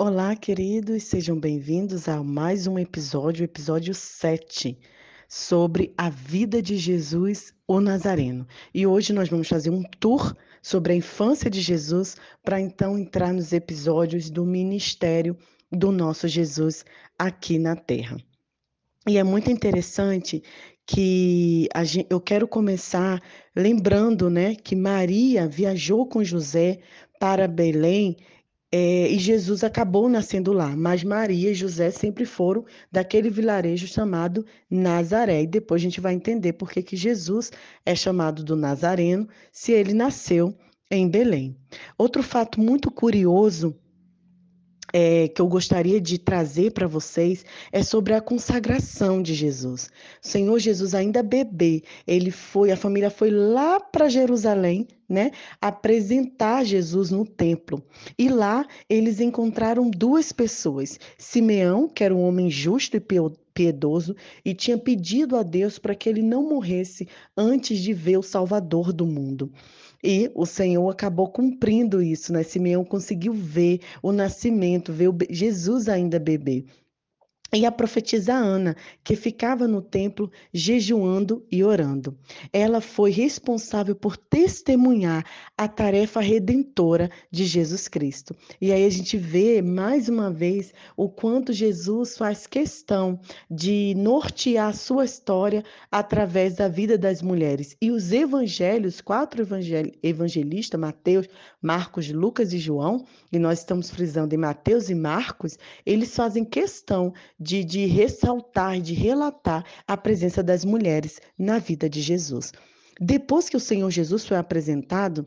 Olá, queridos, sejam bem-vindos a mais um episódio, episódio 7, sobre a vida de Jesus, o Nazareno. E hoje nós vamos fazer um tour sobre a infância de Jesus, para então entrar nos episódios do ministério do nosso Jesus aqui na Terra. E é muito interessante que gente, eu quero começar lembrando, né, que Maria viajou com José para Belém é, e Jesus acabou nascendo lá, mas Maria e José sempre foram daquele vilarejo chamado Nazaré. E depois a gente vai entender por que, que Jesus é chamado do Nazareno, se ele nasceu em Belém. Outro fato muito curioso é, que eu gostaria de trazer para vocês é sobre a consagração de Jesus. O Senhor Jesus ainda bebê, ele foi, a família foi lá para Jerusalém, né, apresentar Jesus no templo. E lá eles encontraram duas pessoas: Simeão, que era um homem justo e piedoso e tinha pedido a Deus para que ele não morresse antes de ver o Salvador do mundo. E o Senhor acabou cumprindo isso, né? Simeão conseguiu ver o nascimento, ver Jesus ainda bebê e a profetisa Ana, que ficava no templo jejuando e orando. Ela foi responsável por testemunhar a tarefa redentora de Jesus Cristo. E aí a gente vê mais uma vez o quanto Jesus faz questão de nortear a sua história através da vida das mulheres. E os evangelhos, quatro evangelistas, Mateus, Marcos, Lucas e João, e nós estamos frisando em Mateus e Marcos, eles fazem questão de, de ressaltar, de relatar a presença das mulheres na vida de Jesus. Depois que o Senhor Jesus foi apresentado,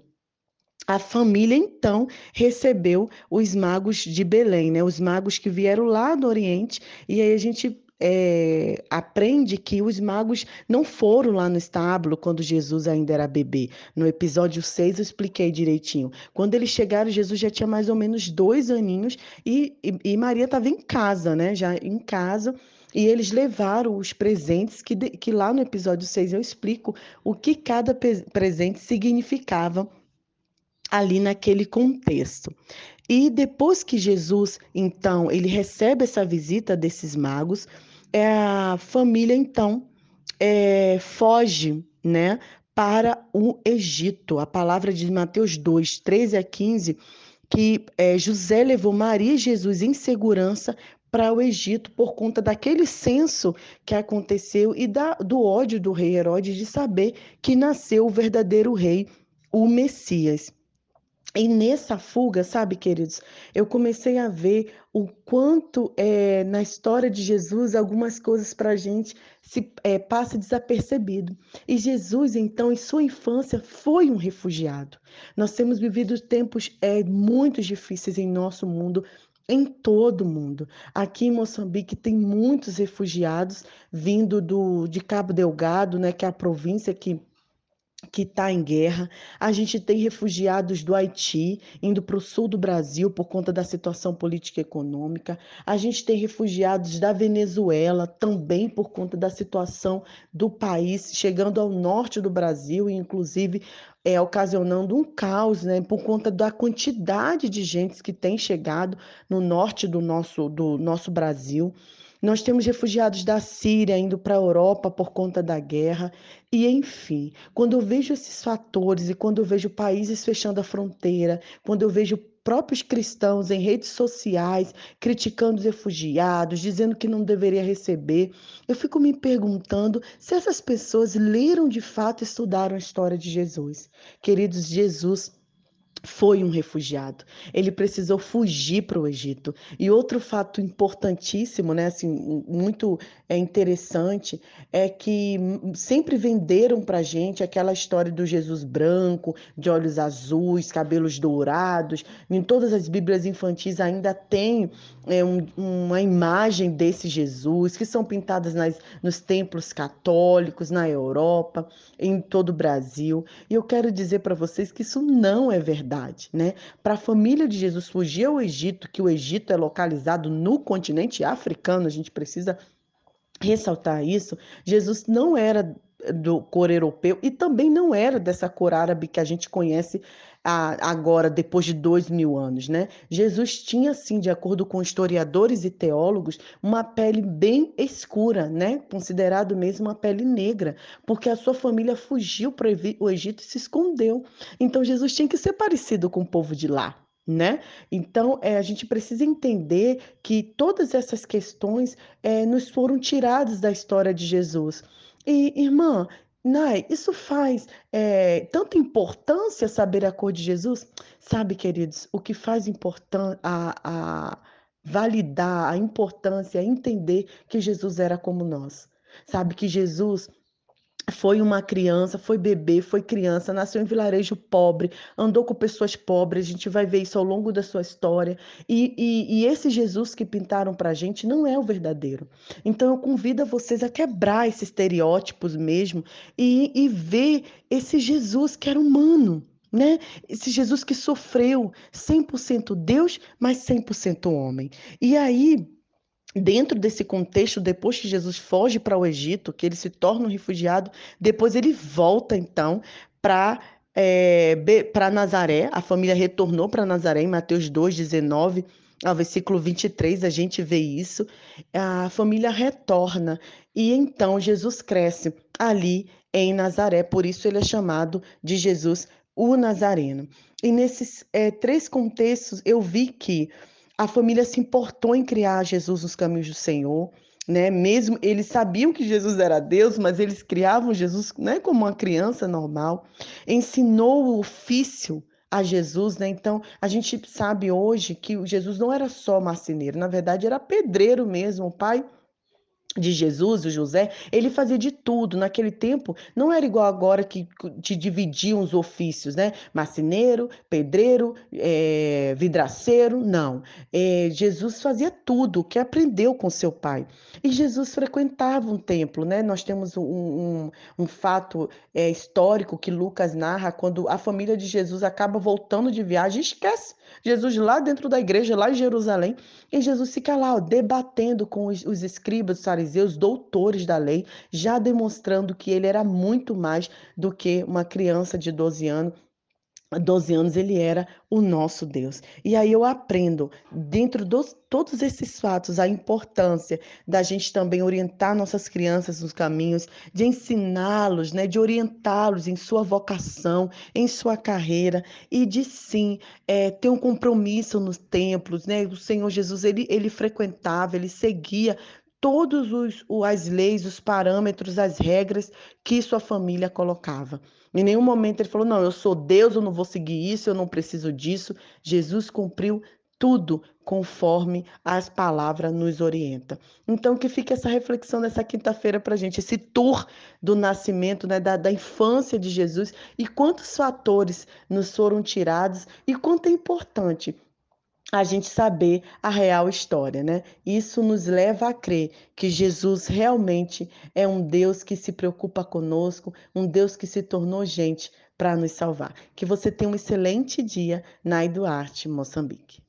a família então recebeu os magos de Belém, né? Os magos que vieram lá do Oriente, e aí a gente é, aprende que os magos não foram lá no estábulo quando Jesus ainda era bebê. No episódio 6 eu expliquei direitinho. Quando eles chegaram, Jesus já tinha mais ou menos dois aninhos e, e, e Maria estava em casa, né? Já em casa. E eles levaram os presentes, que, que lá no episódio 6 eu explico o que cada presente significava ali naquele contexto. E depois que Jesus, então, ele recebe essa visita desses magos, é, a família então é, foge, né, para o Egito. A palavra de Mateus 2, 13 a 15, que é, José levou Maria e Jesus em segurança para o Egito por conta daquele censo que aconteceu e da, do ódio do rei Herodes de saber que nasceu o verdadeiro rei, o Messias. E nessa fuga, sabe, queridos, eu comecei a ver o quanto é, na história de Jesus algumas coisas para a gente se é, passa desapercebido. E Jesus, então, em sua infância, foi um refugiado. Nós temos vivido tempos é, muito difíceis em nosso mundo, em todo o mundo. Aqui em Moçambique tem muitos refugiados vindo do, de Cabo Delgado, né, que é a província que que está em guerra. A gente tem refugiados do Haiti indo para o sul do Brasil por conta da situação política e econômica. A gente tem refugiados da Venezuela também por conta da situação do país, chegando ao norte do Brasil e inclusive é, ocasionando um caos, né, por conta da quantidade de gente que tem chegado no norte do nosso, do nosso Brasil. Nós temos refugiados da Síria indo para a Europa por conta da guerra. E, enfim, quando eu vejo esses fatores e quando eu vejo países fechando a fronteira, quando eu vejo próprios cristãos em redes sociais criticando os refugiados, dizendo que não deveria receber, eu fico me perguntando se essas pessoas leram de fato e estudaram a história de Jesus. Queridos, Jesus foi um refugiado. Ele precisou fugir para o Egito. E outro fato importantíssimo, né, assim, muito é interessante, é que sempre venderam para gente aquela história do Jesus branco, de olhos azuis, cabelos dourados. Em todas as Bíblias infantis ainda tem é, um, uma imagem desse Jesus que são pintadas nas, nos templos católicos na Europa, em todo o Brasil. E eu quero dizer para vocês que isso não é verdade né? Para a família de Jesus fugir ao Egito, que o Egito é localizado no continente africano, a gente precisa ressaltar isso. Jesus não era do cor europeu e também não era dessa cor árabe que a gente conhece agora, depois de dois mil anos, né? Jesus tinha, sim, de acordo com historiadores e teólogos, uma pele bem escura, né? Considerado mesmo uma pele negra, porque a sua família fugiu para o Egito e se escondeu. Então Jesus tinha que ser parecido com o povo de lá. Né? Então, é, a gente precisa entender que todas essas questões é, nos foram tiradas da história de Jesus. E, irmã, Nai, isso faz é, tanta importância saber a cor de Jesus? Sabe, queridos, o que faz importan a, validar a importância entender que Jesus era como nós. Sabe que Jesus foi uma criança, foi bebê, foi criança, nasceu em vilarejo pobre, andou com pessoas pobres, a gente vai ver isso ao longo da sua história. E, e, e esse Jesus que pintaram para a gente não é o verdadeiro. Então eu convido a vocês a quebrar esses estereótipos mesmo e, e ver esse Jesus que era humano. Né? Esse Jesus que sofreu 100% Deus, mas 100% homem. E aí, dentro desse contexto, depois que Jesus foge para o Egito, que ele se torna um refugiado, depois ele volta então para é, para Nazaré, a família retornou para Nazaré em Mateus 2, 19 ao versículo 23, a gente vê isso. A família retorna e então Jesus cresce ali em Nazaré, por isso ele é chamado de Jesus o Nazareno. E nesses é, três contextos eu vi que a família se importou em criar Jesus nos caminhos do Senhor, né? Mesmo eles sabiam que Jesus era Deus, mas eles criavam Jesus, né, como uma criança normal. Ensinou o ofício a Jesus, né? Então, a gente sabe hoje que Jesus não era só marceneiro, na verdade era pedreiro mesmo. O pai de Jesus, o José, ele fazia de tudo. Naquele tempo, não era igual agora que te dividiam os ofícios, né? Marceneiro, pedreiro, é, vidraceiro, não. É, Jesus fazia tudo que aprendeu com seu pai. E Jesus frequentava um templo, né? Nós temos um, um, um fato é, histórico que Lucas narra quando a família de Jesus acaba voltando de viagem, esquece Jesus lá dentro da igreja, lá em Jerusalém, e Jesus fica lá ó, debatendo com os, os escribas, os fariseus, doutores da lei, já demonstrando que ele era muito mais do que uma criança de 12 anos 12 anos ele era o nosso Deus. E aí eu aprendo, dentro de todos esses fatos, a importância da gente também orientar nossas crianças nos caminhos, de ensiná-los, né, de orientá-los em sua vocação, em sua carreira, e de sim é, ter um compromisso nos templos. Né? O Senhor Jesus ele, ele frequentava, ele seguia todas as leis, os parâmetros, as regras que sua família colocava. Em nenhum momento ele falou: não, eu sou Deus, eu não vou seguir isso, eu não preciso disso. Jesus cumpriu tudo conforme as palavras nos orienta. Então, que fique essa reflexão nessa quinta-feira para gente, esse tour do nascimento, né, da, da infância de Jesus e quantos fatores nos foram tirados e quanto é importante a gente saber a real história, né? Isso nos leva a crer que Jesus realmente é um Deus que se preocupa conosco, um Deus que se tornou gente para nos salvar. Que você tenha um excelente dia na Eduarte, Moçambique.